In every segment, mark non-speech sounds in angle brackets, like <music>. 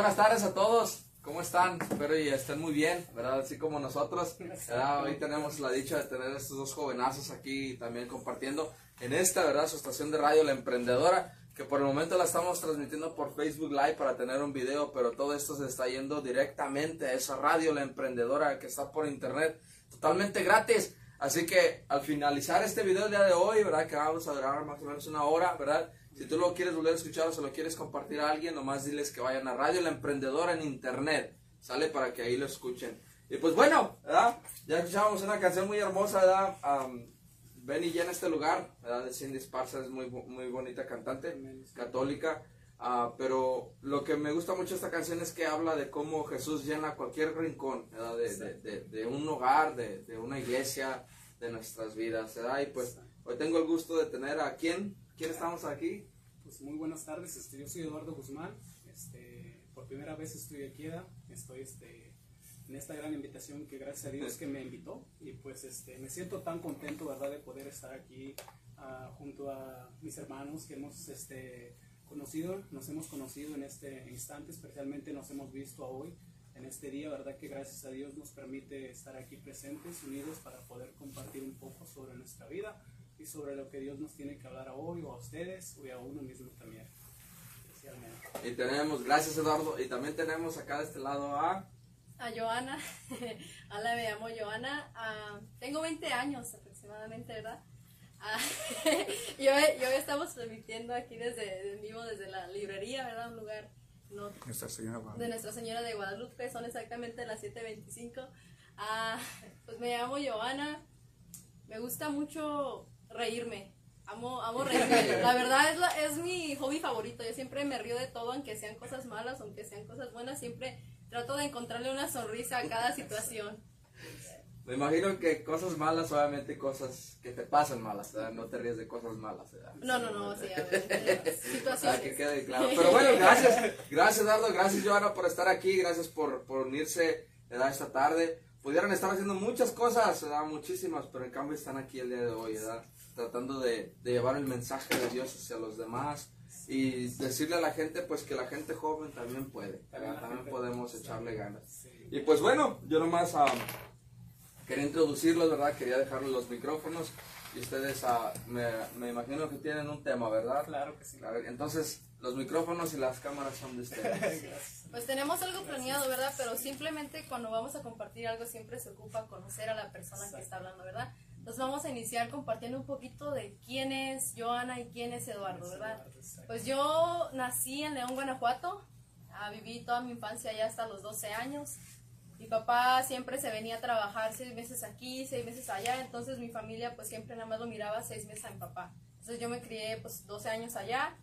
buenas tardes a todos. ¿Cómo están? Espero y estén muy bien, ¿verdad? Así como nosotros. ¿verdad? Hoy tenemos la dicha de tener estos dos jovenazos aquí también compartiendo en esta, ¿verdad? Su estación de radio, La Emprendedora, que por el momento la estamos transmitiendo por Facebook Live para tener un video, pero todo esto se está yendo directamente a esa radio, La Emprendedora, que está por internet, totalmente gratis. Así que al finalizar este video el día de hoy, ¿verdad? Que vamos a durar más o menos una hora, ¿verdad? Si tú lo quieres volver a escuchar o se lo quieres compartir a alguien, nomás diles que vayan a Radio La Emprendedora en Internet. Sale para que ahí lo escuchen. Y pues bueno, ¿verdad? Ya escuchamos una canción muy hermosa, ¿verdad? Um, Ven y llena este lugar, ¿verdad? De Cindy Esparza, es muy, muy bonita cantante, católica. Uh, pero lo que me gusta mucho esta canción es que habla de cómo Jesús llena cualquier rincón, ¿verdad? De, de, de, de, un hogar, de, de una iglesia, de nuestras vidas, ¿verdad? Y pues hoy tengo el gusto de tener a quién, ¿quién estamos aquí? Pues muy buenas tardes, este, yo soy Eduardo Guzmán, este, por primera vez estoy aquí, estoy este, en esta gran invitación que gracias a Dios que me invitó. Y pues este, me siento tan contento, ¿verdad?, de poder estar aquí uh, junto a mis hermanos que hemos este, conocido, nos hemos conocido en este instante, especialmente nos hemos visto hoy, en este día, ¿verdad?, que gracias a Dios nos permite estar aquí presentes, unidos para poder compartir un poco sobre nuestra vida y sobre lo que Dios nos tiene que hablar a hoy o a ustedes o a uno mismo también. Y tenemos, gracias Eduardo, y también tenemos acá de este lado a... A Joana. <laughs> Hola, me llamo Joana. Uh, tengo 20 años aproximadamente, ¿verdad? Uh, <laughs> yo, yo estamos transmitiendo aquí desde en vivo desde la librería, ¿verdad? Un lugar no, Nuestra Señora de Nuestra Señora de Guadalupe, son exactamente las 7.25. Uh, pues me llamo Joana. Me gusta mucho reírme. Amo, amo reírme. La verdad es, la, es mi hobby favorito. Yo siempre me río de todo, aunque sean cosas malas, aunque sean cosas buenas. Siempre trato de encontrarle una sonrisa a cada situación. Me imagino que cosas malas, obviamente cosas que te pasan malas, ¿verdad? no te ríes de cosas malas. ¿verdad? No, no, no, sí, a ver, <laughs> situaciones. Ah, que quede claro. Pero bueno, gracias, gracias Dardo, gracias Joana por estar aquí, gracias por, por unirse ¿verdad? esta tarde. Pudieran estar haciendo muchas cosas, ¿verdad? muchísimas, pero en cambio están aquí el día de hoy, ¿verdad? Tratando de, de llevar el mensaje de Dios hacia los demás y decirle a la gente pues que la gente joven también puede, ¿verdad? también podemos echarle ganas. Y pues bueno, yo nomás um, quería introducirlos, ¿verdad? Quería dejarles los micrófonos y ustedes uh, me, me, imagino que tienen un tema, ¿verdad? Claro que sí. Claro, entonces los micrófonos y las cámaras son de ustedes. <laughs> pues tenemos algo planeado, ¿verdad? Pero simplemente cuando vamos a compartir algo siempre se ocupa conocer a la persona Exacto. que está hablando, ¿verdad? Entonces vamos a iniciar compartiendo un poquito de quién es Joana y quién es Eduardo, ¿verdad? Pues yo nací en León, Guanajuato, ah, viví toda mi infancia allá hasta los 12 años. Mi papá siempre se venía a trabajar seis meses aquí, seis meses allá, entonces mi familia pues siempre nada más lo miraba seis meses a mi papá. Entonces yo me crié pues 12 años allá.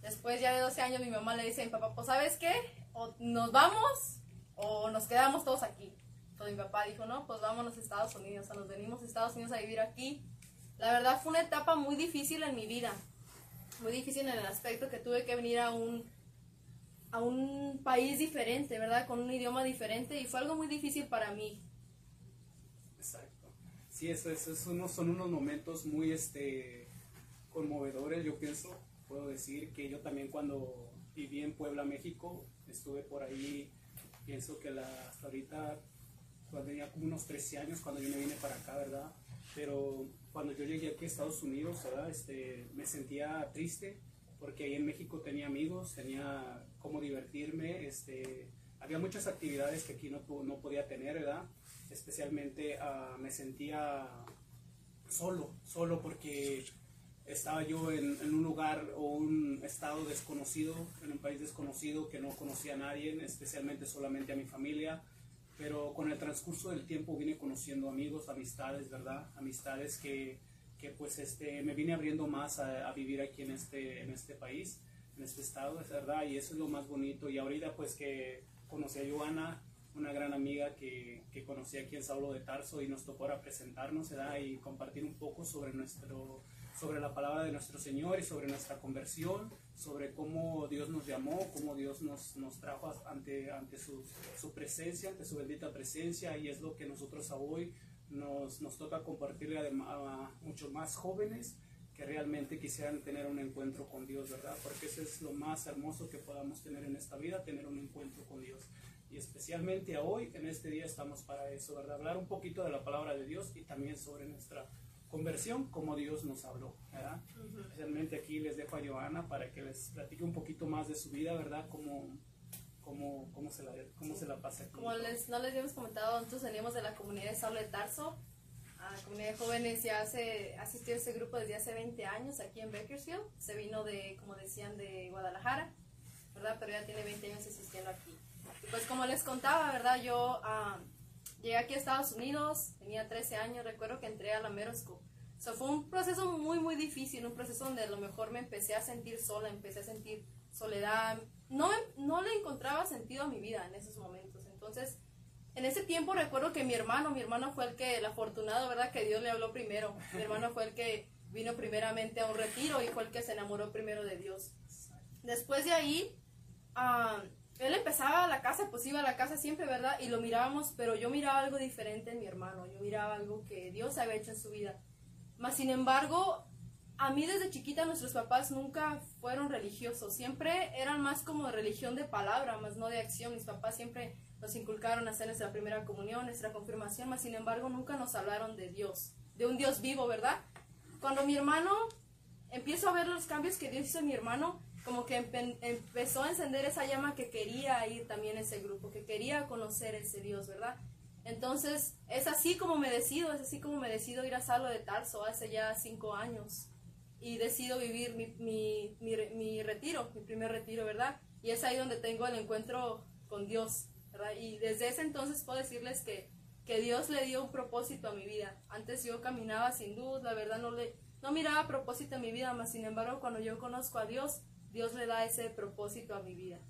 Después ya de 12 años mi mamá le dice a mi papá, pues ¿sabes qué? O nos vamos o nos quedamos todos aquí. Entonces mi papá dijo, no, pues vámonos a Estados Unidos, o sea, nos venimos a Estados Unidos a vivir aquí. La verdad fue una etapa muy difícil en mi vida, muy difícil en el aspecto que tuve que venir a un, a un país diferente, ¿verdad? Con un idioma diferente y fue algo muy difícil para mí. Exacto. Sí, eso, eso es uno, son unos momentos muy este, conmovedores, yo pienso. Puedo decir que yo también cuando viví en Puebla, México, estuve por ahí, pienso que la, hasta ahorita cuando tenía como unos 13 años cuando yo me vine para acá, ¿verdad? Pero cuando yo llegué aquí a Estados Unidos, ¿verdad? Este, me sentía triste porque ahí en México tenía amigos, tenía cómo divertirme, este, había muchas actividades que aquí no, no podía tener, ¿verdad? Especialmente uh, me sentía solo, solo porque estaba yo en, en, un lugar o un estado desconocido, en un país desconocido que no conocía a nadie, especialmente solamente a mi familia pero con el transcurso del tiempo vine conociendo amigos, amistades, ¿verdad? Amistades que, que pues este, me vine abriendo más a, vivir aquí en este, en este país, en este estado, es verdad, y eso es lo más bonito. Y ahorita pues que conocí a Joana, una gran amiga que, que conocí aquí en Saulo de Tarso y nos tocó ahora presentarnos, ¿verdad? Y compartir un poco sobre nuestro sobre la palabra de nuestro Señor y sobre nuestra conversión, sobre cómo Dios nos llamó, cómo Dios nos, nos trajo ante, ante su, su, presencia, ante su bendita presencia, y es lo que nosotros a hoy nos, nos toca compartirle a, a muchos más jóvenes que realmente quisieran tener un encuentro con Dios, ¿verdad? Porque eso es lo más hermoso que podamos tener en esta vida, tener un encuentro con Dios. Y especialmente hoy, en este día, estamos para eso, ¿verdad? Hablar un poquito de la palabra de Dios y también sobre nuestra conversión, como Dios nos habló, ¿verdad? Especialmente aquí les dejo a Joana para que les platique un poquito más de su vida, ¿verdad? Cómo, cómo, cómo, se, la, cómo se la pasa. Como les, no les habíamos comentado, nosotros venimos de la comunidad de Saulo de Tarso, a comunidad de jóvenes ya hace, asistió a ese grupo desde hace 20 años aquí en Bakersfield. Se vino de, como decían, de Guadalajara, ¿verdad? Pero ya tiene 20 años asistiendo aquí. Y pues como les contaba, ¿verdad? Yo ah, llegué aquí a Estados Unidos, tenía 13 años, recuerdo que entré a la Middle School. So, fue un proceso muy, muy difícil, un proceso donde a lo mejor me empecé a sentir sola, empecé a sentir soledad. No, no le encontraba sentido a mi vida en esos momentos. Entonces, en ese tiempo recuerdo que mi hermano, mi hermano fue el que, el afortunado, ¿verdad? Que Dios le habló primero. Mi hermano fue el que vino primeramente a un retiro y fue el que se enamoró primero de Dios. Después de ahí, ah, él empezaba a la casa, pues iba a la casa siempre, ¿verdad? Y lo mirábamos, pero yo miraba algo diferente en mi hermano. Yo miraba algo que Dios había hecho en su vida. Mas, sin embargo, a mí desde chiquita nuestros papás nunca fueron religiosos. Siempre eran más como religión de palabra, más no de acción. Mis papás siempre nos inculcaron hacer nuestra primera comunión, nuestra confirmación, mas sin embargo nunca nos hablaron de Dios, de un Dios vivo, ¿verdad? Cuando mi hermano, empiezo a ver los cambios que Dios hizo en mi hermano, como que empezó a encender esa llama que quería ir también a ese grupo, que quería conocer ese Dios, ¿verdad? Entonces, es así como me decido, es así como me decido ir a Salo de Tarso hace ya cinco años y decido vivir mi, mi, mi, mi retiro, mi primer retiro, ¿verdad? Y es ahí donde tengo el encuentro con Dios, y desde ese entonces puedo decirles que, que Dios le dio un propósito a mi vida. Antes yo caminaba sin luz, la verdad no le no miraba propósito a mi vida, más sin embargo cuando yo conozco a Dios, Dios le da ese propósito a mi vida.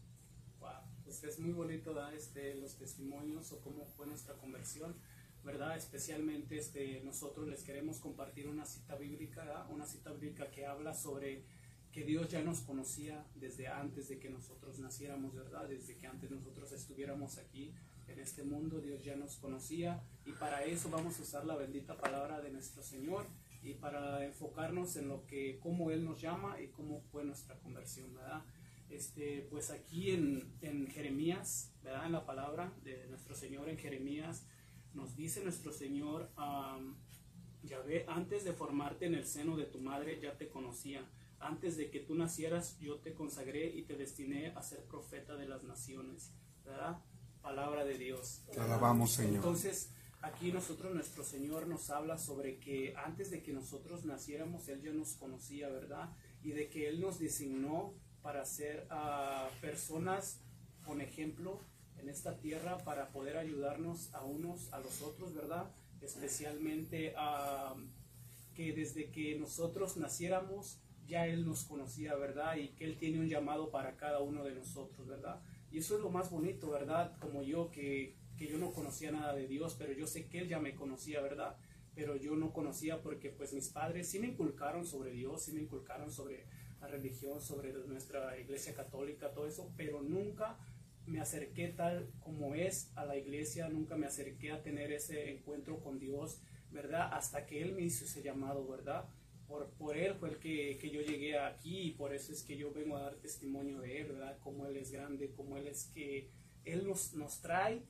Wow, pues es muy bonito dar este, los testimonios o cómo fue nuestra conversión, ¿verdad? Especialmente este, nosotros les queremos compartir una cita bíblica, una cita bíblica que habla sobre que Dios ya nos conocía desde antes de que nosotros naciéramos, ¿verdad? Desde que antes nosotros estuviéramos aquí en este mundo, Dios ya nos conocía y para eso vamos a usar la bendita palabra de nuestro Señor y para enfocarnos en lo que, cómo Él nos llama y cómo fue nuestra conversión, ¿verdad? Este, pues aquí en, en Jeremías, ¿verdad? En la palabra de nuestro Señor en Jeremías, nos dice nuestro Señor, ya ve, antes de formarte en el seno de tu madre ya te conocía antes de que tú nacieras, yo te consagré y te destiné a ser profeta de las naciones. ¿Verdad? Palabra de Dios. Te alabamos, Señor. Entonces, aquí nosotros, nuestro Señor nos habla sobre que antes de que nosotros naciéramos, Él ya nos conocía, ¿verdad? Y de que Él nos designó para ser uh, personas con ejemplo en esta tierra para poder ayudarnos a unos a los otros, ¿verdad? Especialmente a que desde que nosotros naciéramos, ya Él nos conocía, ¿verdad? Y que Él tiene un llamado para cada uno de nosotros, ¿verdad? Y eso es lo más bonito, ¿verdad? Como yo, que, que yo no conocía nada de Dios, pero yo sé que Él ya me conocía, ¿verdad? Pero yo no conocía porque pues mis padres sí me inculcaron sobre Dios, sí me inculcaron sobre la religión, sobre nuestra iglesia católica, todo eso, pero nunca me acerqué tal como es a la iglesia, nunca me acerqué a tener ese encuentro con Dios, ¿verdad? Hasta que Él me hizo ese llamado, ¿verdad? por, por él fue el que, que, yo llegué aquí y por eso es que yo vengo a dar testimonio de él, ¿verdad? Cómo él es grande, cómo él es que él nos, nos trae.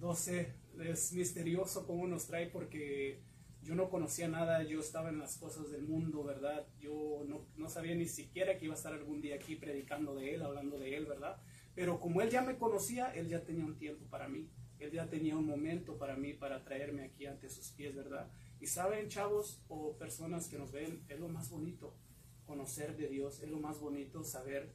No sé, es misterioso cómo nos trae porque yo no conocía nada, yo estaba en las cosas del mundo, ¿verdad? Yo no, no sabía ni siquiera que iba a estar algún día aquí predicando de él, hablando de él, ¿verdad? Pero como él ya me conocía, él ya tenía un tiempo para mí, él ya tenía un momento para mí, para traerme aquí ante sus pies, ¿verdad? Y saben, chavos o personas que nos ven, es lo más bonito conocer de Dios, es lo más bonito saber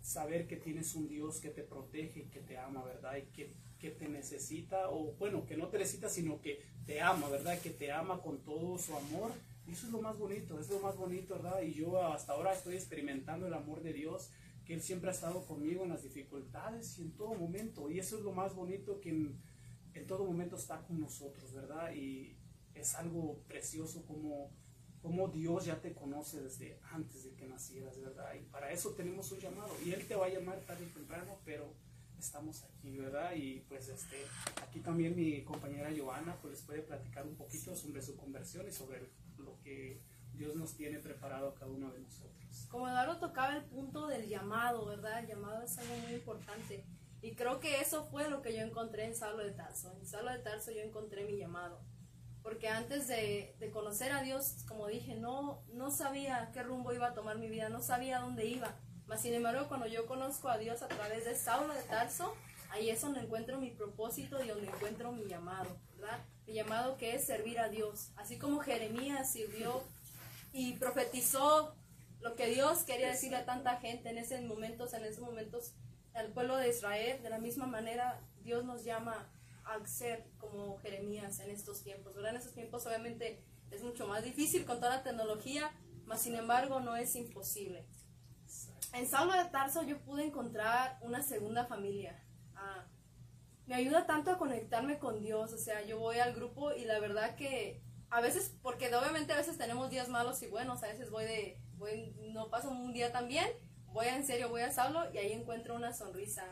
saber que tienes un Dios que te protege y que te ama, ¿verdad? Y que, que, te necesita, o bueno, que no te necesita, sino que te ama, ¿verdad? Que te ama con todo su amor. Y eso es lo más bonito, es lo más bonito, ¿verdad? Y yo hasta ahora estoy experimentando el amor de Dios, que Él siempre ha estado conmigo en las dificultades y en todo momento. Y eso es lo más bonito que en, en todo momento está con nosotros, ¿verdad? Y, es algo precioso como, como Dios ya te conoce desde antes de que nacieras, ¿verdad? Y para eso tenemos un llamado. Y Él te va a llamar tarde o temprano, pero estamos aquí, ¿verdad? Y pues este, aquí también mi compañera Joana pues les puede platicar un poquito sobre su conversión y sobre lo que Dios nos tiene preparado a cada uno de nosotros. Como Eduardo tocaba el punto del llamado, ¿verdad? El llamado es algo muy importante. Y creo que eso fue lo que yo encontré en Saulo de Tarso. En Saulo de Tarso yo encontré mi llamado. Porque antes de, de, conocer a Dios, como dije, no, no sabía qué rumbo iba a tomar mi vida, no sabía dónde iba. Mas, sin embargo, cuando yo conozco a Dios a través de Saulo de Tarso, ahí es donde encuentro mi propósito y donde encuentro mi llamado, ¿verdad? Mi llamado que es servir a Dios. Así como Jeremías sirvió y profetizó lo que Dios quería decirle a tanta gente en esos momentos, en esos momentos al pueblo de Israel, de la misma manera Dios nos llama a ser como Jeremías en estos tiempos, ¿verdad? En estos tiempos obviamente es mucho más difícil con toda la tecnología, mas sin embargo no es imposible. En Saulo de Tarso yo pude encontrar una segunda familia. Ah, me ayuda tanto a conectarme con Dios, o sea, yo voy al grupo y la verdad que a veces, porque obviamente a veces tenemos días malos y buenos, a veces voy de, voy, no paso un día tan bien, voy en serio, voy a Saulo y ahí encuentro una sonrisa,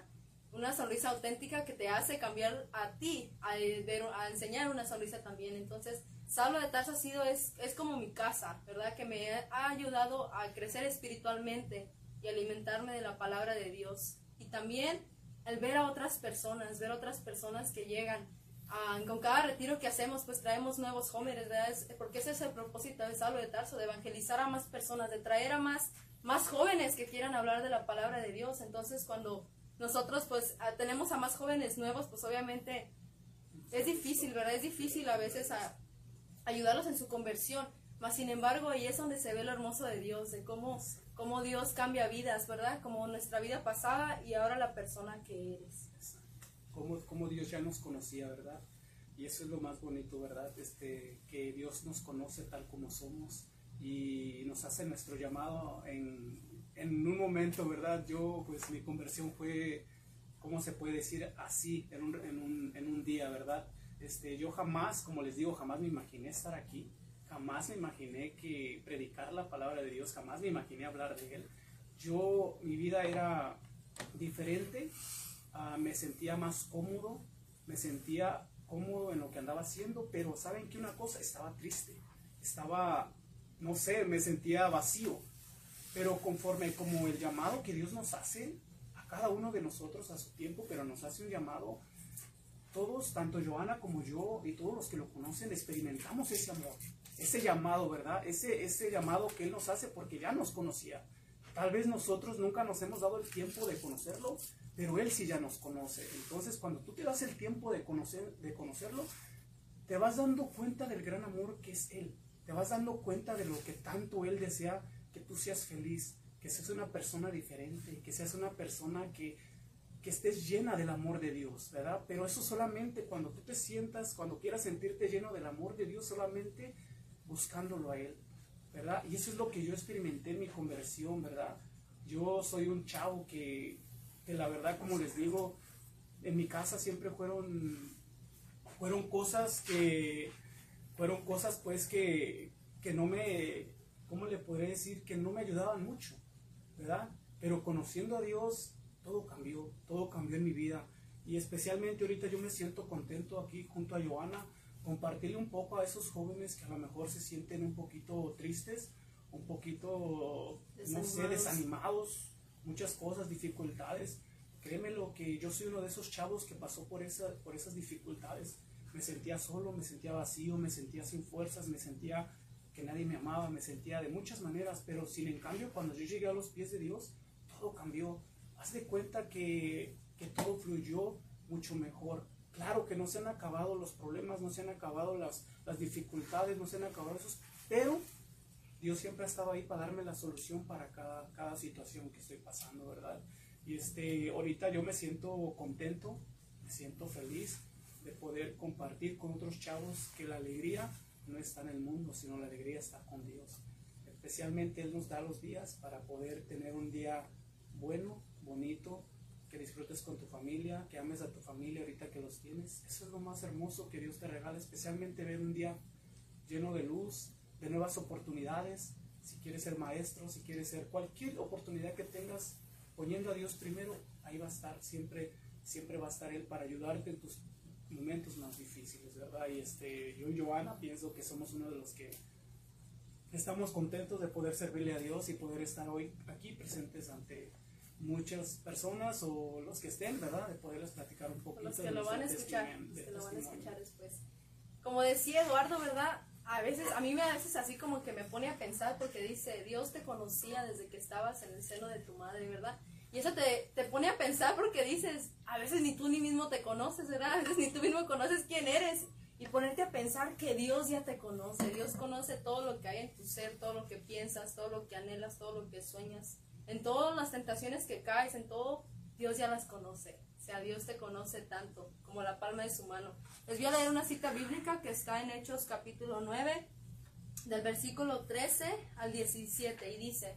una sonrisa auténtica que te hace cambiar a ti, a, a enseñar una sonrisa también. Entonces, Saulo de Tarso ha sido, es, es como mi casa, ¿verdad? Que me ha ayudado a crecer espiritualmente y alimentarme de la palabra de Dios. Y también el ver a otras personas, ver otras personas que llegan. con cada retiro que hacemos, pues traemos nuevos jóvenes, ¿verdad? porque ese es el propósito de Saulo de Tarso, de evangelizar a más personas, de traer a más, más jóvenes que quieran hablar de la palabra de Dios. Entonces, cuando nosotros, pues, tenemos a más jóvenes nuevos, pues obviamente es difícil, ¿verdad? Es difícil a veces ayudarlos en su conversión. Mas, sin embargo, ahí es donde se ve lo hermoso de Dios, de cómo cómo Dios cambia vidas, ¿verdad? Como nuestra vida pasada y ahora la persona que eres. Como, como Dios ya nos conocía, ¿verdad? Y eso es lo más bonito, ¿verdad? Este, que Dios nos conoce tal como somos y nos hace nuestro llamado en, en un momento, ¿verdad? Yo, pues mi conversión fue, ¿cómo se puede decir? Así, en un, en un, en un día, ¿verdad? Este, yo jamás, como les digo, jamás me imaginé estar aquí jamás me imaginé que predicar la palabra de Dios, jamás me imaginé hablar de Él. Yo, mi vida era diferente, uh, me sentía más cómodo, me sentía cómodo en lo que andaba haciendo, pero saben que una cosa, estaba triste, estaba, no sé, me sentía vacío, pero conforme como el llamado que Dios nos hace, a cada uno de nosotros a su tiempo, pero nos hace un llamado, todos, tanto Joana como yo y todos los que lo conocen, experimentamos ese amor ese llamado, ¿verdad? Ese, ese llamado que Él nos hace porque ya nos conocía. Tal vez nosotros nunca nos hemos dado el tiempo de conocerlo, pero Él sí ya nos conoce. Entonces, cuando tú te das el tiempo de, conocer, de conocerlo, te vas dando cuenta del gran amor que es Él. Te vas dando cuenta de lo que tanto Él desea que tú seas feliz, que seas una persona diferente, que seas una persona que, que estés llena del amor de Dios, ¿verdad? Pero eso solamente cuando tú te sientas, cuando quieras sentirte lleno del amor de Dios, solamente buscándolo a Él, ¿verdad? Y eso es lo que yo experimenté en mi conversión, ¿verdad? Yo soy un chavo que, que la verdad, como les digo, en mi casa siempre fueron, fueron cosas que, fueron cosas pues que, que no me, ¿cómo le podría decir? Que no me ayudaban mucho, ¿verdad? Pero conociendo a Dios, todo cambió, todo cambió en mi vida. Y especialmente ahorita yo me siento contento aquí junto a Joana, compartirle un poco a esos jóvenes que a lo mejor se sienten un poquito tristes, un poquito, no sé, desanimados, muchas cosas, dificultades. Créeme lo que yo soy uno de esos chavos que pasó por, esa, por esas dificultades. Me sentía solo, me sentía vacío, me sentía sin fuerzas, me sentía que nadie me amaba, me sentía de muchas maneras, pero sin en cambio cuando yo llegué a los pies de Dios, todo cambió. Haz de cuenta que, que todo fluyó mucho mejor. Claro que no se han acabado los problemas, no se han acabado las, las dificultades, no se han acabado esos, pero Dios siempre ha estado ahí para darme la solución para cada, cada situación que estoy pasando, ¿verdad? Y este, ahorita yo me siento contento, me siento feliz de poder compartir con otros chavos que la alegría no está en el mundo, sino la alegría está con Dios. Especialmente Él nos da los días para poder tener un día bueno, bonito, que disfrutes con tu familia, que ames a tu familia ahorita que los tienes. Eso es lo más hermoso que Dios te regala, especialmente ver un día lleno de luz, de nuevas oportunidades. Si quieres ser maestro, si quieres ser cualquier oportunidad que tengas, poniendo a Dios primero, ahí va a estar, siempre, siempre va a estar Él para ayudarte en tus momentos más difíciles, ¿verdad? Y este, yo y Joana pienso que somos uno de los que estamos contentos de poder servirle a Dios y poder estar hoy aquí presentes ante muchas personas o los que estén, ¿verdad? De poderles platicar un poquito. Los que de lo van a nuestro escuchar, testimonio- los de que lo van a testimonio. escuchar después. Como decía Eduardo, ¿verdad? A veces, a mí me a veces así como que me pone a pensar porque dice, Dios te conocía desde que estabas en el seno de tu madre, ¿verdad? Y eso te, te pone a pensar porque dices, a veces ni tú ni mismo te conoces, ¿verdad? A veces ni tú mismo conoces quién eres. Y ponerte a pensar que Dios ya te conoce, Dios conoce todo lo que hay en tu ser, todo lo que piensas, todo lo que anhelas, todo lo que sueñas. En todas las tentaciones que caes, en todo, Dios ya las conoce. O sea, Dios te conoce tanto como la palma de su mano. Les voy a leer una cita bíblica que está en Hechos capítulo 9, del versículo 13 al 17, y dice,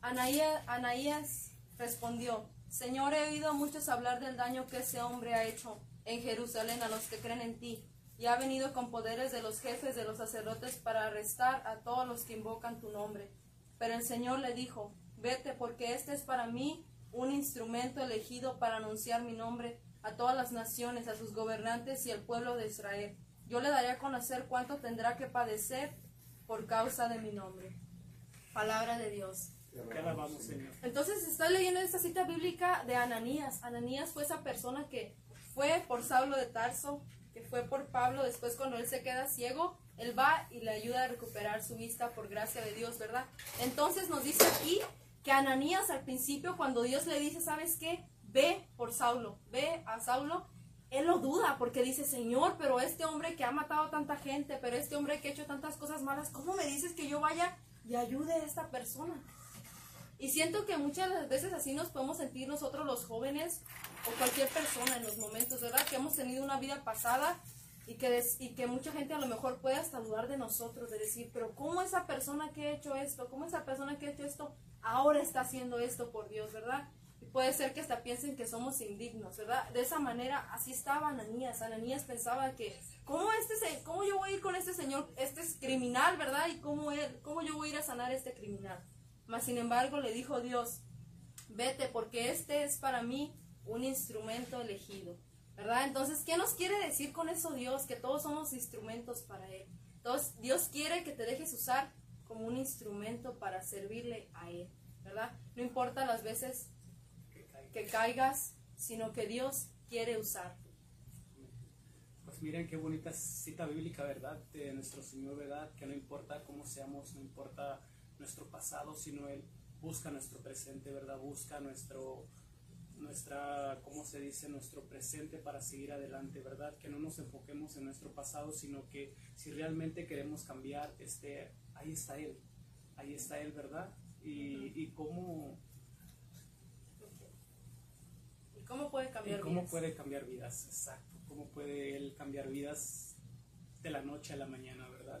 Anaías, Anaías respondió, Señor, he oído a muchos hablar del daño que ese hombre ha hecho en Jerusalén a los que creen en ti, y ha venido con poderes de los jefes de los sacerdotes para arrestar a todos los que invocan tu nombre. Pero el Señor le dijo, vete, porque este es para mí un instrumento elegido para anunciar mi nombre a todas las naciones, a sus gobernantes y al pueblo de Israel. Yo le daré a conocer cuánto tendrá que padecer por causa de mi nombre. Palabra de Dios. Te alabamos, Señor. Entonces estoy leyendo esta cita bíblica de Ananías. Ananías fue esa persona que fue por Saulo de Tarso, que fue por Pablo, después cuando él se queda ciego, él va y le ayuda a recuperar su vista por gracia de Dios, ¿verdad? Entonces nos dice aquí que Ananías al principio, cuando Dios le dice, ¿sabes qué? Ve por Saulo, ve a Saulo, él lo duda porque dice, Señor, pero este hombre que ha matado a tanta gente, pero este hombre que ha hecho tantas cosas malas, ¿cómo me dices que yo vaya y ayude a esta persona? Y siento que muchas veces así nos podemos sentir nosotros los jóvenes o cualquier persona en los momentos, ¿verdad? Que hemos tenido una vida pasada y que, des- y que mucha gente a lo mejor puede hasta dudar de nosotros, de decir, pero ¿cómo esa persona que ha hecho esto, cómo esa persona que ha hecho esto, ahora está haciendo esto por Dios, ¿verdad? Y puede ser que hasta piensen que somos indignos, ¿verdad? De esa manera, así estaba Ananías. Ananías pensaba que, ¿cómo, este, cómo yo voy a ir con este señor? Este es criminal, ¿verdad? ¿Y cómo, él, cómo yo voy a ir a sanar a este criminal? Mas, sin embargo, le dijo Dios, vete, porque este es para mí un instrumento elegido. ¿Verdad? Entonces, ¿qué nos quiere decir con eso Dios? Que todos somos instrumentos para Él. Entonces, Dios quiere que te dejes usar como un instrumento para servirle a Él. ¿Verdad? No importa las veces Que caiga. que caigas, sino que Dios quiere usarte. Pues miren qué bonita cita bíblica, ¿verdad? De nuestro Señor, ¿verdad? Que no importa cómo seamos, no importa nuestro pasado, sino Él busca nuestro presente, ¿verdad? Busca nuestro, nuestra, ¿cómo se dice? Nuestro presente para seguir adelante, ¿verdad? Que no nos enfoquemos en nuestro pasado, sino que si realmente queremos cambiar, este, ahí está Él, ahí está Él, ¿verdad? Y, y cómo, ¿Y cómo puede ¿Y cambiar cómo vidas? puede cambiar vidas? Exacto. ¿Cómo puede él cambiar vidas de la noche a la mañana, verdad?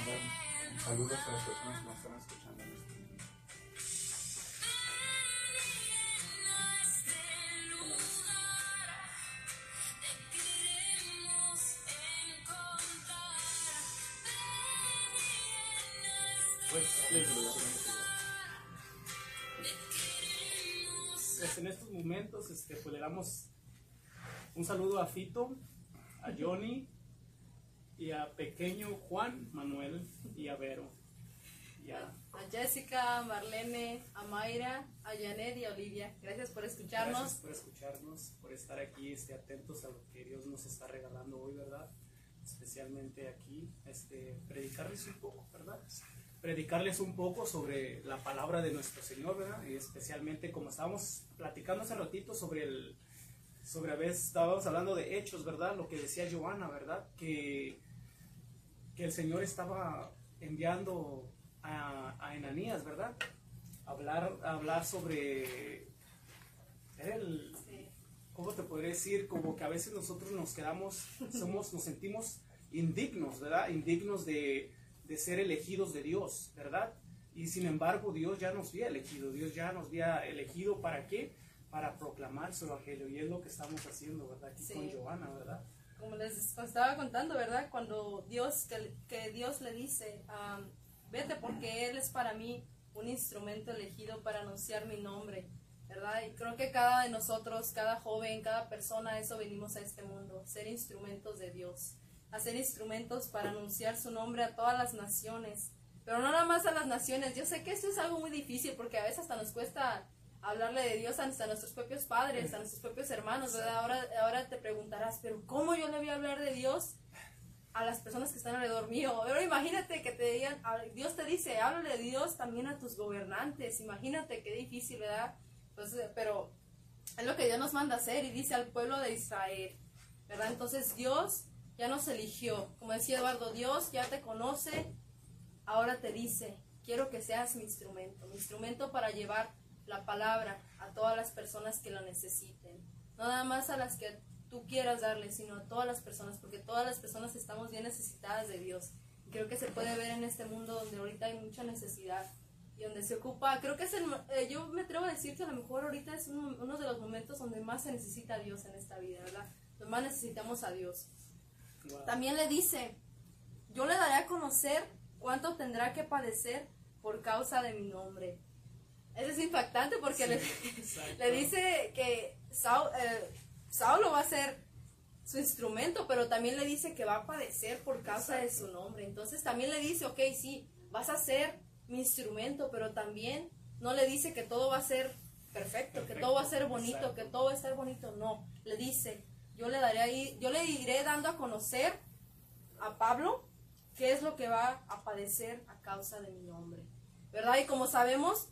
Saludos a las personas que nos están escuchando en este momento. Pues, pues en estos momentos este, pues le damos un saludo a Fito, a Johnny y a pequeño Juan Manuel y a Vero. Y a- A Jessica, a Marlene, a Mayra, a Janet y a Olivia. Gracias por escucharnos. Gracias por escucharnos, por estar aquí este, atentos a lo que Dios nos está regalando hoy, ¿verdad? Especialmente aquí, este, predicarles un poco, ¿verdad? Predicarles un poco sobre la palabra de nuestro Señor, ¿verdad? Y especialmente como estábamos platicando hace ratito sobre el, sobre a veces estábamos hablando de hechos, ¿verdad? Lo que decía Joana, ¿verdad? Que, que el Señor estaba enviando a, a Enanías, ¿verdad? Hablar, hablar sobre el. ¿cómo te podría decir? Como que a veces nosotros nos quedamos, somos, nos sentimos indignos, ¿verdad? Indignos de, de ser elegidos de Dios, ¿verdad? Y sin embargo, Dios ya nos había elegido, Dios ya nos había elegido para qué? Para proclamar su evangelio. Y es lo que estamos haciendo, ¿verdad? Aquí Sí. con Joana, ¿verdad? Como les estaba contando, ¿verdad? Cuando Dios, que, que Dios le dice, vete porque Él es para mí un instrumento elegido para anunciar mi nombre, ¿verdad? Y creo que cada de nosotros, cada joven, cada persona, eso venimos a este mundo, ser instrumentos de Dios, hacer instrumentos para anunciar su nombre a todas las naciones, pero no nada más a las naciones. Yo sé que esto es algo muy difícil porque a veces hasta nos cuesta hablarle de Dios hasta a nuestros propios padres, a nuestros propios hermanos, ¿verdad? Ahora, ahora te preguntarás, pero ¿cómo yo le voy a hablar de Dios a las personas que están alrededor mío? Ahora imagínate que te digan, Dios te dice, háblale de Dios también a tus gobernantes, imagínate qué difícil, ¿verdad? Eh, pero es lo que Dios nos manda hacer y dice al pueblo de Israel, ¿verdad? Entonces Dios ya nos eligió, como decía Eduardo, Dios ya te conoce, ahora te dice, quiero que seas mi instrumento, mi instrumento para llevar la palabra a todas las personas que lo necesiten. No nada más a las que tú quieras darle, sino a todas las personas, porque todas las personas estamos bien necesitadas de Dios. Y creo que se puede ver en este mundo donde ahorita hay mucha necesidad y donde se ocupa, creo que es el, eh, yo me atrevo a decir que a lo mejor ahorita es uno, uno de los momentos donde más se necesita a Dios en esta vida, ¿verdad? Donde más necesitamos a Dios. Wow. También le dice, yo le daré a conocer cuánto tendrá que padecer por causa de mi nombre. Eso es impactante porque le, exacto. le dice que Sau- eh, Saulo va a ser su instrumento, pero también le dice que va a padecer por causa de su nombre. Entonces también le dice, ok, sí, vas a ser mi instrumento, pero también no le dice que todo va a ser perfecto, que Perfecto, todo va a ser bonito, exacto. que todo va a estar bonito. No, le dice, yo le daré ahí, yo le iré dando a conocer a Pablo qué es lo que va a padecer a causa de mi nombre. ¿Verdad? Y como sabemos,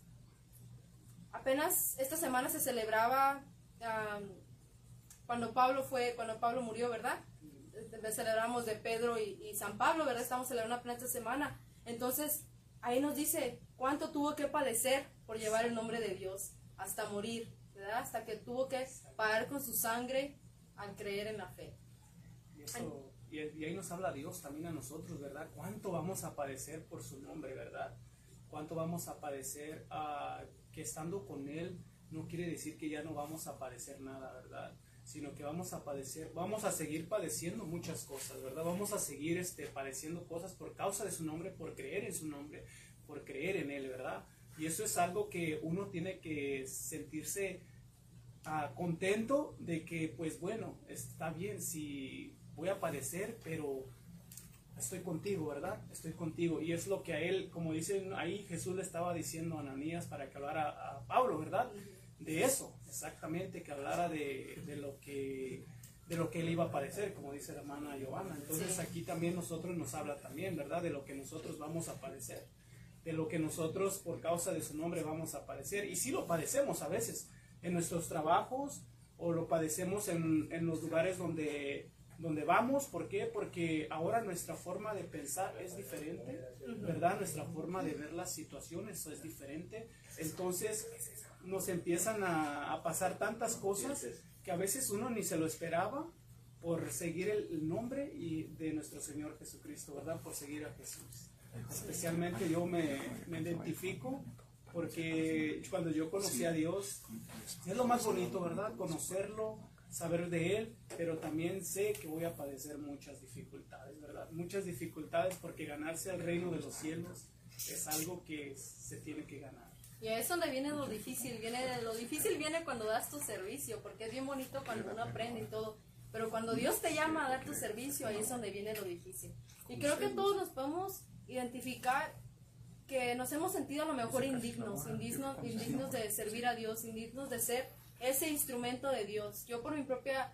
apenas esta semana se celebraba cuando Pablo fue, cuando Pablo murió, ¿verdad? Eh, Celebramos de Pedro y, San Pablo, ¿verdad? Estamos celebrando apenas esta semana. Entonces, ahí nos dice cuánto tuvo que padecer por llevar el nombre de Dios hasta morir, ¿verdad? Hasta que tuvo que pagar con su sangre al creer en la fe. Y, ahí nos habla Dios también a nosotros, ¿verdad? ¿Cuánto vamos a padecer por su nombre, verdad? ¿Cuánto vamos a padecer ah, que estando con Él no quiere decir que ya no vamos a padecer nada, ¿verdad? Sino que vamos a padecer, vamos a seguir padeciendo muchas cosas, ¿verdad? Vamos a seguir este, padeciendo cosas por causa de su nombre, por creer en su nombre, por creer en Él, ¿verdad? Y eso es algo que uno tiene que sentirse ah, contento de que, pues bueno, está bien si voy a padecer, pero estoy contigo, ¿verdad? Estoy contigo. Y es lo que a él, como dicen ahí, Jesús le estaba diciendo a Ananías para que hablara a Pablo, ¿verdad? De eso, exactamente, que hablara de, de lo que de lo que él iba a padecer, como dice la hermana Giovanna. Entonces Sí. aquí también nosotros nos habla también, ¿verdad? De lo que nosotros vamos a padecer, de lo que nosotros por causa de su nombre vamos a padecer. Y sí lo padecemos a veces en nuestros trabajos o lo padecemos en, en los lugares donde, donde vamos. ¿Por qué? Porque ahora nuestra forma de pensar es diferente, ¿verdad? Nuestra forma de ver las situaciones es diferente. Entonces nos empiezan a, a pasar tantas cosas que a veces uno ni se lo esperaba por seguir el, nombre y de nuestro Señor Jesucristo, ¿verdad? Por seguir a Jesús. Especialmente yo me, me identifico porque cuando yo conocí a Dios, es lo más bonito, ¿verdad? Conocerlo, saber de Él, pero también sé que voy a padecer muchas dificultades, ¿verdad? Muchas dificultades porque ganarse al reino de los cielos es algo que se tiene que ganar. Y ahí es donde viene lo difícil, viene lo difícil viene cuando das tu servicio, porque es bien bonito cuando uno aprende y todo, pero cuando Dios te llama a dar tu servicio, ahí es donde viene lo difícil. Y creo que todos nos podemos identificar que nos hemos sentido a lo mejor indignos, indignos, indignos de servir a Dios, indignos de ser ese instrumento de Dios. Yo por mi propia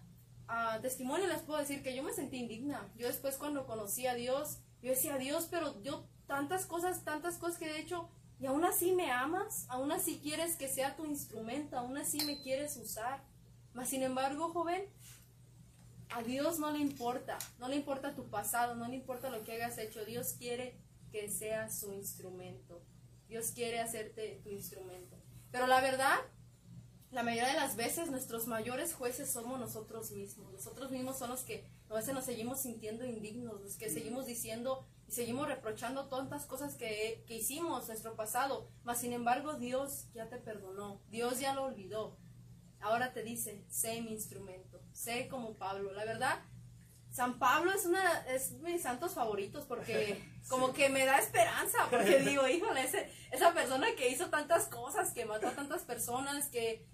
ah, testimonio les puedo decir que yo me sentí indigna. Yo después cuando conocí a Dios, yo decía, Dios, pero yo tantas cosas, tantas cosas que he hecho, y aún así me amas, aún así quieres que sea tu instrumento, aún así me quieres usar. Mas sin embargo, joven, a Dios no le importa, no le importa tu pasado, no le importa lo que hayas hecho. Dios quiere que seas su instrumento. Dios quiere hacerte tu instrumento. Pero la verdad, la mayoría de las veces nuestros mayores jueces somos nosotros mismos. Nosotros mismos son los que a veces nos seguimos sintiendo indignos, los que seguimos diciendo y seguimos reprochando tantas cosas que, que hicimos nuestro pasado. Mas sin embargo Dios ya te perdonó, Dios ya lo olvidó. Ahora te dice, sé mi instrumento, sé como Pablo. La verdad, San Pablo es una es mis santos favoritos porque <laughs> como que me da esperanza porque digo, híjole, ese, esa persona que hizo tantas cosas, que mató a tantas personas, que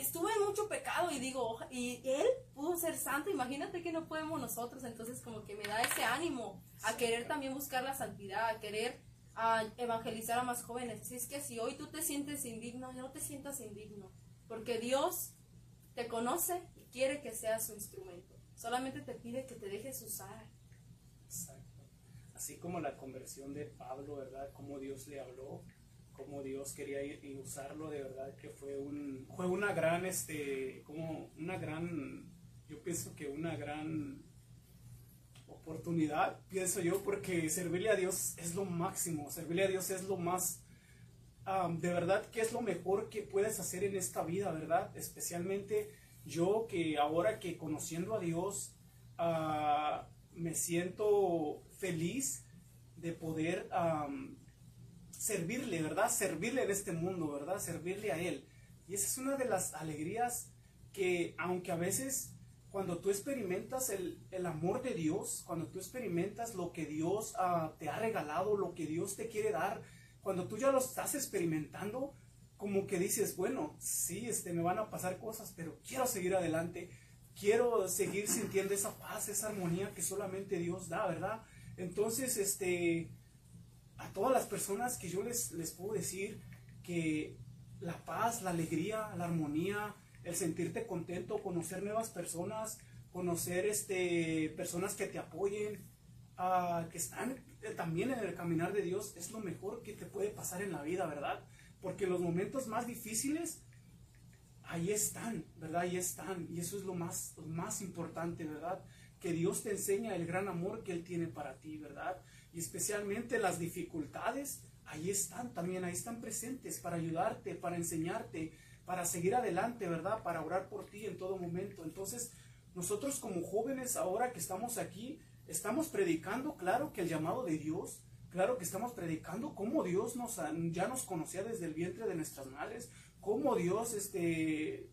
estuvo en mucho pecado y digo, y él pudo ser santo, imagínate que no podemos nosotros, entonces como que me da ese ánimo a querer también buscar la santidad, a querer a evangelizar a más jóvenes. Así es que si hoy tú te sientes indigno, no te sientas indigno, porque Dios te conoce y quiere que seas su instrumento. Solamente te pide que te dejes usar. Exacto. Así como la conversión de Pablo, ¿verdad? Como Dios le habló, como Dios quería ir y usarlo, de verdad que fue un fue una gran este como una gran yo pienso que una gran oportunidad, pienso yo, porque servirle a Dios es lo máximo, servirle a Dios es lo más de verdad que es lo mejor que puedes hacer en esta vida, ¿verdad? Especialmente yo que ahora que conociendo a Dios uh, me siento feliz de poder servirle, ¿verdad? Servirle en este mundo, ¿verdad? Servirle a Él. Y esa es una de las alegrías que, aunque a veces cuando tú experimentas el, el amor de Dios, cuando tú experimentas lo que Dios uh, te ha regalado, lo que Dios te quiere dar, cuando tú ya lo estás experimentando, como que dices, bueno, sí, este, me van a pasar cosas, pero quiero seguir adelante, quiero seguir sintiendo esa paz, esa armonía que solamente Dios da, ¿verdad? Entonces, este, a todas las personas que yo les, les puedo decir que la paz, la alegría, la armonía, el sentirte contento, conocer nuevas personas, conocer este, personas que te apoyen, uh, que están también en el caminar de Dios, es lo mejor que te puede pasar en la vida, ¿verdad? Porque los momentos más difíciles, ahí están, ¿verdad? Ahí están. Y eso es lo más, lo más importante, ¿verdad? Que Dios te enseña el gran amor que Él tiene para ti, ¿verdad? Y especialmente las dificultades, ahí están también, ahí están presentes para ayudarte, para enseñarte, para seguir adelante, ¿verdad? Para orar por ti en todo momento. Entonces, nosotros como jóvenes ahora que estamos aquí, estamos predicando, claro que el llamado de Dios, claro que estamos predicando cómo Dios nos, ya nos conocía desde el vientre de nuestras madres, cómo Dios este,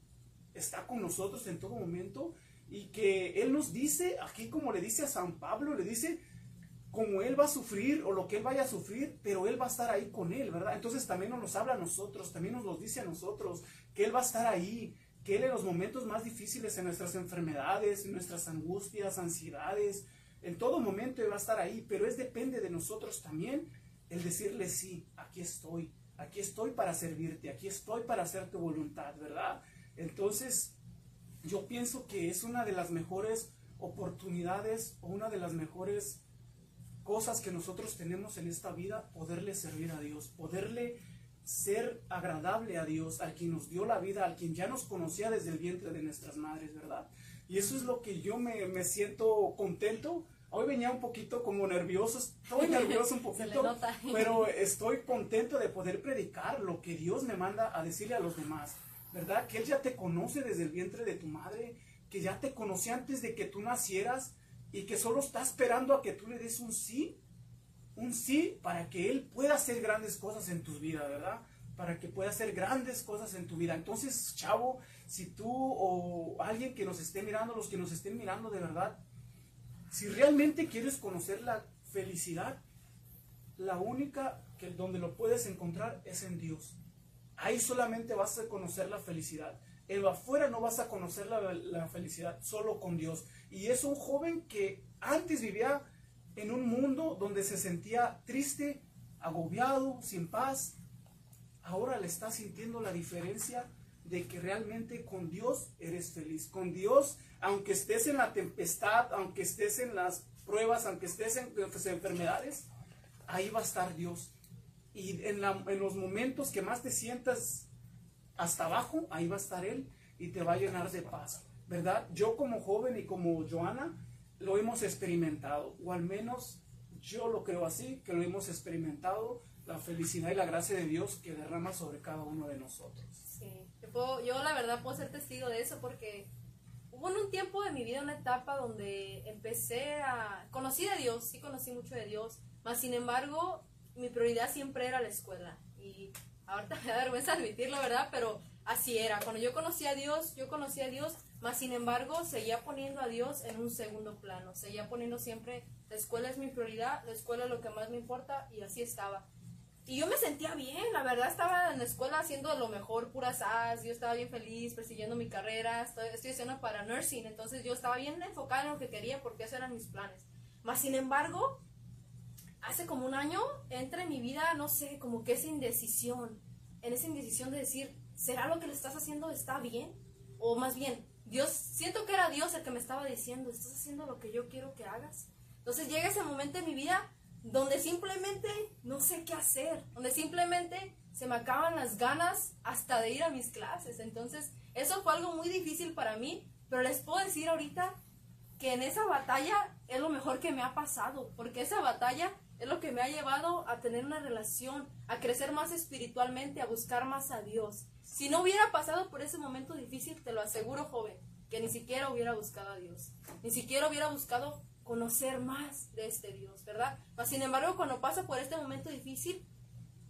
está con nosotros en todo momento y que Él nos dice, aquí como le dice a San Pablo, le dice, como Él va a sufrir o lo que Él vaya a sufrir, pero Él va a estar ahí con Él, ¿verdad? Entonces también nos habla a nosotros, también nos lo dice a nosotros, que Él va a estar ahí, que Él en los momentos más difíciles, en nuestras enfermedades, en nuestras angustias, ansiedades, en todo momento Él va a estar ahí, pero es depende de nosotros también el decirle, sí, aquí estoy, aquí estoy para servirte, aquí estoy para hacer tu voluntad, ¿verdad? Entonces, yo pienso que es una de las mejores oportunidades o una de las mejores cosas que nosotros tenemos en esta vida, poderle servir a Dios, poderle ser agradable a Dios, al quien nos dio la vida, al quien ya nos conocía desde el vientre de nuestras madres, ¿verdad? Y eso es lo que yo me, me siento contento. Hoy venía un poquito como nervioso, estoy <laughs> nervioso un poquito, pero estoy contento de poder predicar lo que Dios me manda a decirle a los demás, ¿verdad? Que Él ya te conoce desde el vientre de tu madre, que ya te conocía antes de que tú nacieras y que solo está esperando a que tú le des un sí, un sí para que Él pueda hacer grandes cosas en tu vida, ¿verdad? Para que pueda hacer grandes cosas en tu vida. Entonces, chavo, si tú o alguien que nos esté mirando, los que nos estén mirando de verdad, si realmente quieres conocer la felicidad, la única que donde lo puedes encontrar es en Dios. Ahí solamente vas a conocer la felicidad. En lo afuera no vas a conocer la, felicidad, solo con Dios. Y es un joven que antes vivía en un mundo donde se sentía triste, agobiado, sin paz. Ahora le está sintiendo la diferencia de que realmente con Dios eres feliz. Con Dios, aunque estés en la tempestad, aunque estés en las pruebas, aunque estés en las enfermedades, ahí va a estar Dios. Y en los momentos que más te sientas hasta abajo, ahí va a estar Él y te va a llenar de paz. ¿Verdad? Yo como joven y como Joana lo hemos experimentado, o al menos yo lo creo así, que lo hemos experimentado, la felicidad y la gracia de Dios que derrama sobre cada uno de nosotros. Sí, yo, la verdad puedo ser testigo de eso porque hubo en un tiempo de mi vida una etapa donde empecé a... Conocí de Dios, sí conocí mucho de Dios, mas sin embargo mi prioridad siempre era la escuela. Ahorita me da vergüenza admitirlo, ¿verdad? Pero así era. Cuando yo conocí a Dios, yo conocí a Dios, mas sin embargo seguía poniendo a Dios en un segundo plano. Seguía poniendo siempre, la escuela es mi prioridad, la escuela es lo que más me importa y así estaba. Y yo me sentía bien, la verdad estaba en la escuela haciendo lo mejor, puras As, yo estaba bien feliz, persiguiendo mi carrera, estoy, estoy haciendo para nursing, entonces yo estaba bien enfocada en lo que quería porque esos eran mis planes. Mas sin embargo, hace como un año entra en mi vida, no sé, como que esa indecisión, en esa indecisión de decir, ¿será lo que le estás haciendo está bien? O más bien, Dios, siento que era Dios el que me estaba diciendo, ¿estás haciendo lo que yo quiero que hagas? Entonces llega ese momento en mi vida donde simplemente no sé qué hacer, donde simplemente se me acaban las ganas hasta de ir a mis clases. Entonces, eso fue algo muy difícil para mí, pero les puedo decir ahorita que en esa batalla es lo mejor que me ha pasado, porque esa batalla es lo que me ha llevado a tener una relación, a crecer más espiritualmente, a buscar más a Dios. Si no hubiera pasado por ese momento difícil, te lo aseguro, joven, que ni siquiera hubiera buscado a Dios, ni siquiera hubiera buscado conocer más de este Dios, ¿verdad? Mas, sin embargo, cuando pasa por este momento difícil,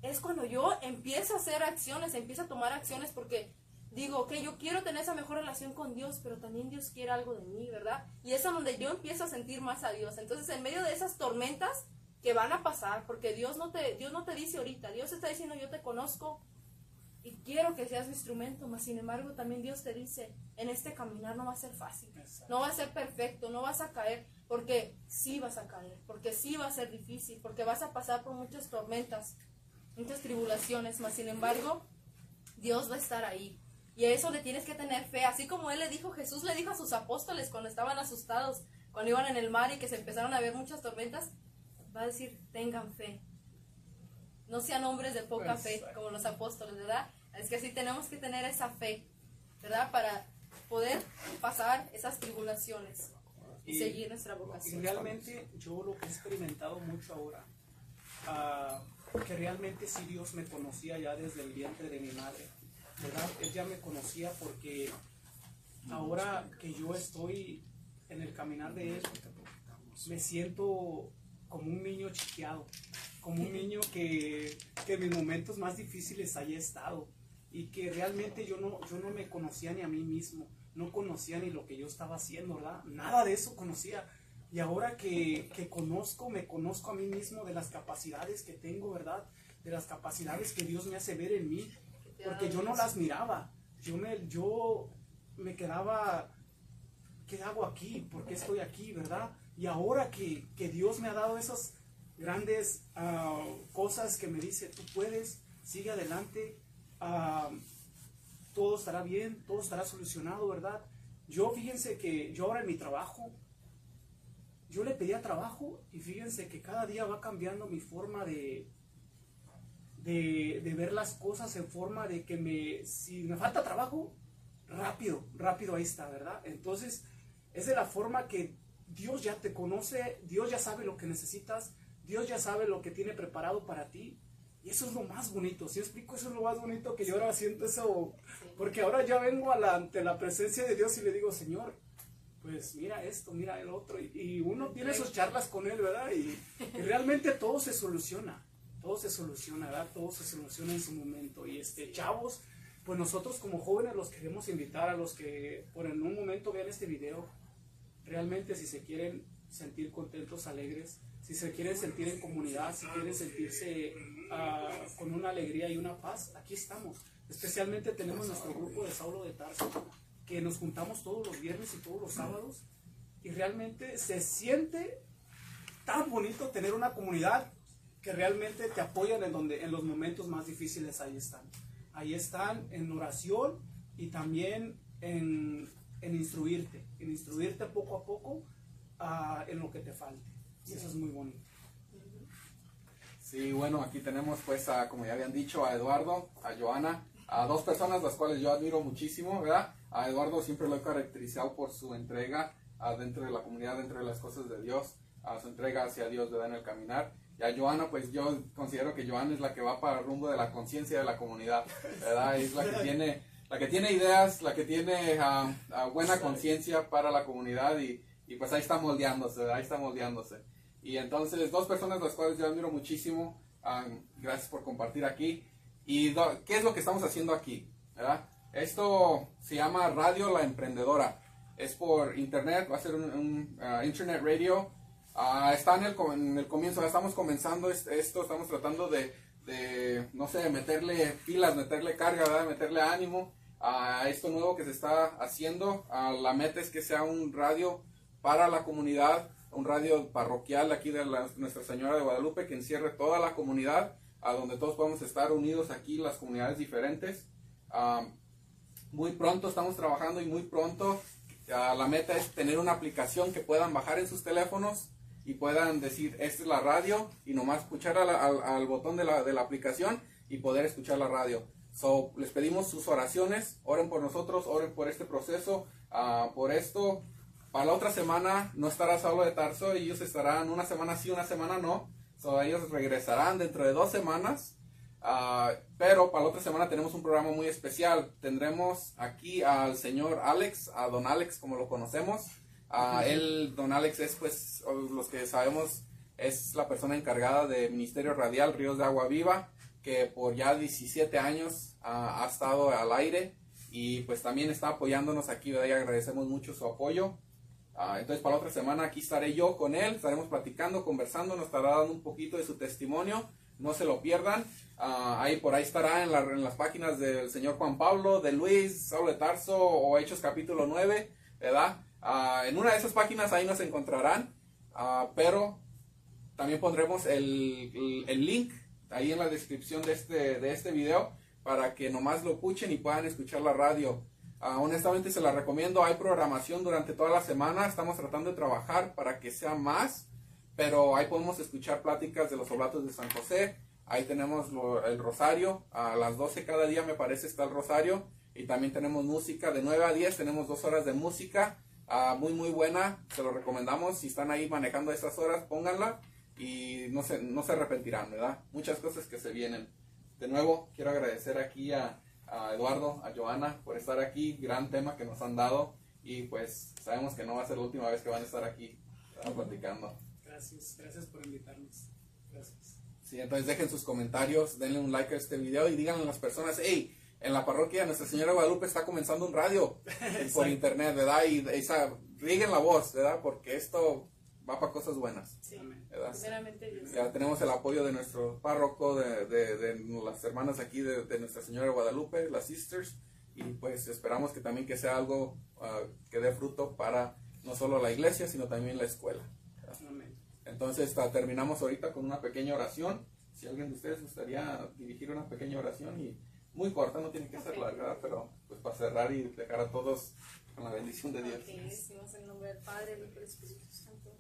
es cuando yo empiezo a hacer acciones, empiezo a tomar acciones porque digo, ok, yo quiero tener esa mejor relación con Dios, pero también Dios quiere algo de mí, ¿verdad? Y es donde yo empiezo a sentir más a Dios. Entonces, en medio de esas tormentas que van a pasar, porque Dios no te, Dios no te dice ahorita, Dios está diciendo, yo te conozco y quiero que seas mi instrumento, mas sin embargo también Dios te dice, en este caminar no va a ser fácil, no va a ser perfecto, no vas a caer, porque sí vas a caer, porque sí va a ser difícil, porque vas a pasar por muchas tormentas, muchas tribulaciones, mas sin embargo, Dios va a estar ahí. Y a eso le tienes que tener fe, así como él le dijo, Jesús le dijo a sus apóstoles cuando estaban asustados, cuando iban en el mar y que se empezaron a ver muchas tormentas, va a decir, tengan fe. No sean hombres de poca fe, como los apóstoles, ¿verdad? Es que así tenemos que tener esa fe, ¿verdad? Para poder pasar esas tribulaciones y, Y- seguir nuestra Y vocación. realmente yo lo que he experimentado mucho ahora, ah, que realmente sí Dios me conocía ya desde el vientre de mi madre, ¿verdad? Él ya me conocía porque ahora que yo estoy en el caminar de Él, me siento como un niño chiqueado, como un niño que, que en mis momentos más difíciles haya estado y que realmente yo no, yo no me conocía ni a mí mismo, no conocía ni lo que yo estaba haciendo, ¿verdad? Nada de eso conocía. Y ahora que, que conozco, me conozco a mí mismo de las capacidades que tengo, ¿verdad? De las capacidades que Dios me hace ver en mí, porque yo no las miraba. Yo me, yo me quedaba, ¿qué hago aquí? ¿Por qué estoy aquí, verdad? Y ahora que, que Dios me ha dado esas grandes ah, cosas que me dice, tú puedes, sigue adelante, ah, todo estará bien, todo estará solucionado, ¿verdad? Yo fíjense que yo ahora en mi trabajo, yo le pedía trabajo y fíjense que cada día va cambiando mi forma de, de, ver las cosas en forma de que me, si me falta trabajo, rápido, rápido ahí está, ¿verdad? Entonces, es de la forma que Dios ya te conoce, Dios ya sabe lo que necesitas, Dios ya sabe lo que tiene preparado para ti. Y eso es lo más bonito, si explico, eso es lo más bonito que yo ahora siento eso, porque ahora ya vengo a la, ante la presencia de Dios y le digo, Señor, pues pues mira esto, mira el otro, y, y uno tiene sus charlas con él, ¿verdad? Y, y realmente todo se soluciona, todo se soluciona, ¿verdad? Todo se soluciona en su momento. Y este, chavos, pues nosotros como jóvenes los queremos invitar a los que por en un momento vean este video, realmente si se quieren sentir contentos, alegres, si se quieren sentir en comunidad, si quieren sentirse ah, con una alegría y una paz, aquí estamos. Especialmente tenemos nuestro grupo de Saulo de Tarso, que nos juntamos todos los viernes y todos los sábados, y realmente se siente tan bonito tener una comunidad que realmente te apoyan en, donde, en los momentos más difíciles, ahí están. Ahí están en oración y también en, en instruirte, en instruirte poco a poco ah, en lo que te falte. Y eso es muy bonito. Sí, bueno, aquí tenemos pues, a, como ya habían dicho, a Eduardo, a Joana, a dos personas las cuales yo admiro muchísimo, ¿verdad? A Eduardo siempre lo he caracterizado por su entrega dentro de la comunidad, dentro de las cosas de Dios, a su entrega hacia Dios, ¿verdad? En el caminar. Y a Joana, pues yo considero que Joana es la que va para el rumbo de la conciencia de la comunidad, ¿verdad? Es la que tiene, la que tiene ideas, la que tiene ah, ah, buena conciencia para la comunidad y, y pues ahí está moldeándose, ahí está moldeándose. Y entonces, dos personas las cuales yo admiro muchísimo, ah, gracias por compartir aquí. ¿Y do- qué es lo que estamos haciendo aquí? ¿verdad? Esto se llama Radio La Emprendedora. Es por internet, va a ser un, un, ah, internet radio. Está en el, en el comienzo, estamos comenzando es- esto, estamos tratando de, de, no sé, meterle pilas, meterle carga, ¿verdad? meterle ánimo a esto nuevo que se está haciendo. Ah, la meta es que sea un radio para la comunidad, un radio parroquial aquí de la- Nuestra Señora de Guadalupe que encierre toda la comunidad, a donde todos podemos estar unidos aquí, las comunidades diferentes. Ah, muy pronto estamos trabajando y muy pronto ah, la meta es tener una aplicación que puedan bajar en sus teléfonos y puedan decir, esta es la radio y nomás escuchar a la- al botón de la, de la aplicación y poder escuchar la radio. So, les pedimos sus oraciones, oren por nosotros, oren por este proceso, ah, por esto. Para la otra semana no estará Saulo de Tarso y ellos estarán una semana sí, una semana no. So, ellos regresarán dentro de dos semanas. Ah, pero para la otra semana tenemos un programa muy especial. Tendremos aquí al señor Alex, a don Alex como lo conocemos. Ah, él, don Alex, es pues, los que sabemos, es la persona encargada de Ministerio Radial Ríos de Agua Viva, que por ya 17 años ah, ha estado al aire y pues también está apoyándonos aquí, ¿verdad? Y agradecemos mucho su apoyo. Ah, entonces para la otra semana aquí estaré yo con él, estaremos platicando, conversando, nos estará dando un poquito de su testimonio, no se lo pierdan. Ah, ahí por ahí estará en, la- en las páginas del señor Juan Pablo, de Luis, Saulo de Tarso o Hechos capítulo 9, ¿verdad? Ah, en una de esas páginas ahí nos encontrarán, pero también pondremos el, el- el link ahí en la descripción de este, de este video para que nomás lo escuchen y puedan escuchar la radio. Ah, honestamente se la recomiendo, hay programación durante toda la semana, estamos tratando de trabajar para que sea más, pero ahí podemos escuchar pláticas de los oblatos de San José, ahí tenemos lo- el rosario, a las 12 cada día me parece está el rosario, y también tenemos música, de 9 a 10 tenemos dos horas de música, ah, muy muy buena, se lo recomendamos, si están ahí manejando estas horas, pónganla y no se, no se arrepentirán, ¿verdad? Muchas cosas que se vienen. De nuevo, quiero agradecer aquí a, a Eduardo, a Joana por estar aquí, gran tema que nos han dado y pues sabemos que no va a ser la última vez que van a estar aquí ¿verdad? platicando. Gracias, gracias por invitarnos. Gracias. Sí, entonces dejen sus comentarios, denle un like a este video y díganle a las personas, hey, en la parroquia Nuestra Señora Guadalupe está comenzando un radio <laughs> por internet, ¿verdad? Y esa, rieguen la voz, ¿verdad? Porque esto va para cosas buenas, Sí, primeramente Dios. Ya tenemos el apoyo de nuestro párroco, de, de- de las hermanas aquí de, de Nuestra Señora de Guadalupe, las sisters, y pues esperamos que también que sea algo ah, que dé fruto para no solo la iglesia, sino también la escuela. Amén. Entonces ta- terminamos ahorita con una pequeña oración. Si alguien de ustedes gustaría dirigir una pequeña oración y muy corta, no tiene que ser larga, pero pues para cerrar y dejar a todos con la bendición de Dios. Ok, decimos en nombre del Padre, del Espíritu Santo.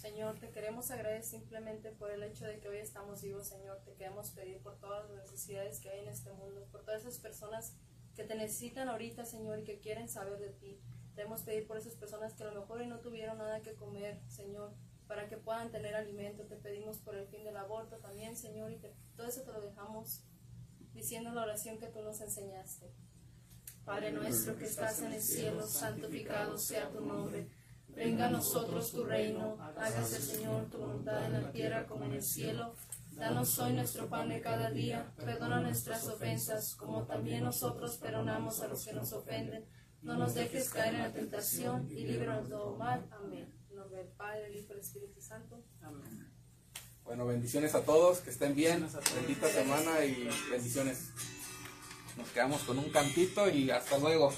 Señor, te queremos agradecer simplemente por el hecho de que hoy estamos vivos, Señor. Te queremos pedir por todas las necesidades que hay en este mundo, por todas esas personas que te necesitan ahorita, Señor, y que quieren saber de ti. Te queremos pedir por esas personas que a lo mejor hoy no tuvieron nada que comer, Señor, para que puedan tener alimento. Te pedimos por el fin del aborto también, Señor, y te- todo eso te lo dejamos diciendo la oración que tú nos enseñaste. Padre nuestro que estás en el cielo, santificado sea tu nombre. Venga a nosotros tu reino, hágase Señor tu voluntad en la tierra como en el cielo. Danos hoy nuestro pan de cada día, perdona nuestras ofensas, como también nosotros perdonamos a los que nos ofenden. No nos dejes caer en la tentación y líbranos de todo mal. Amén. En nombre del Padre, del Hijo y del Espíritu Santo. Amén. Bueno, bendiciones a todos, que estén bien, bendita semana y bendiciones. Nos quedamos con un cantito y hasta luego.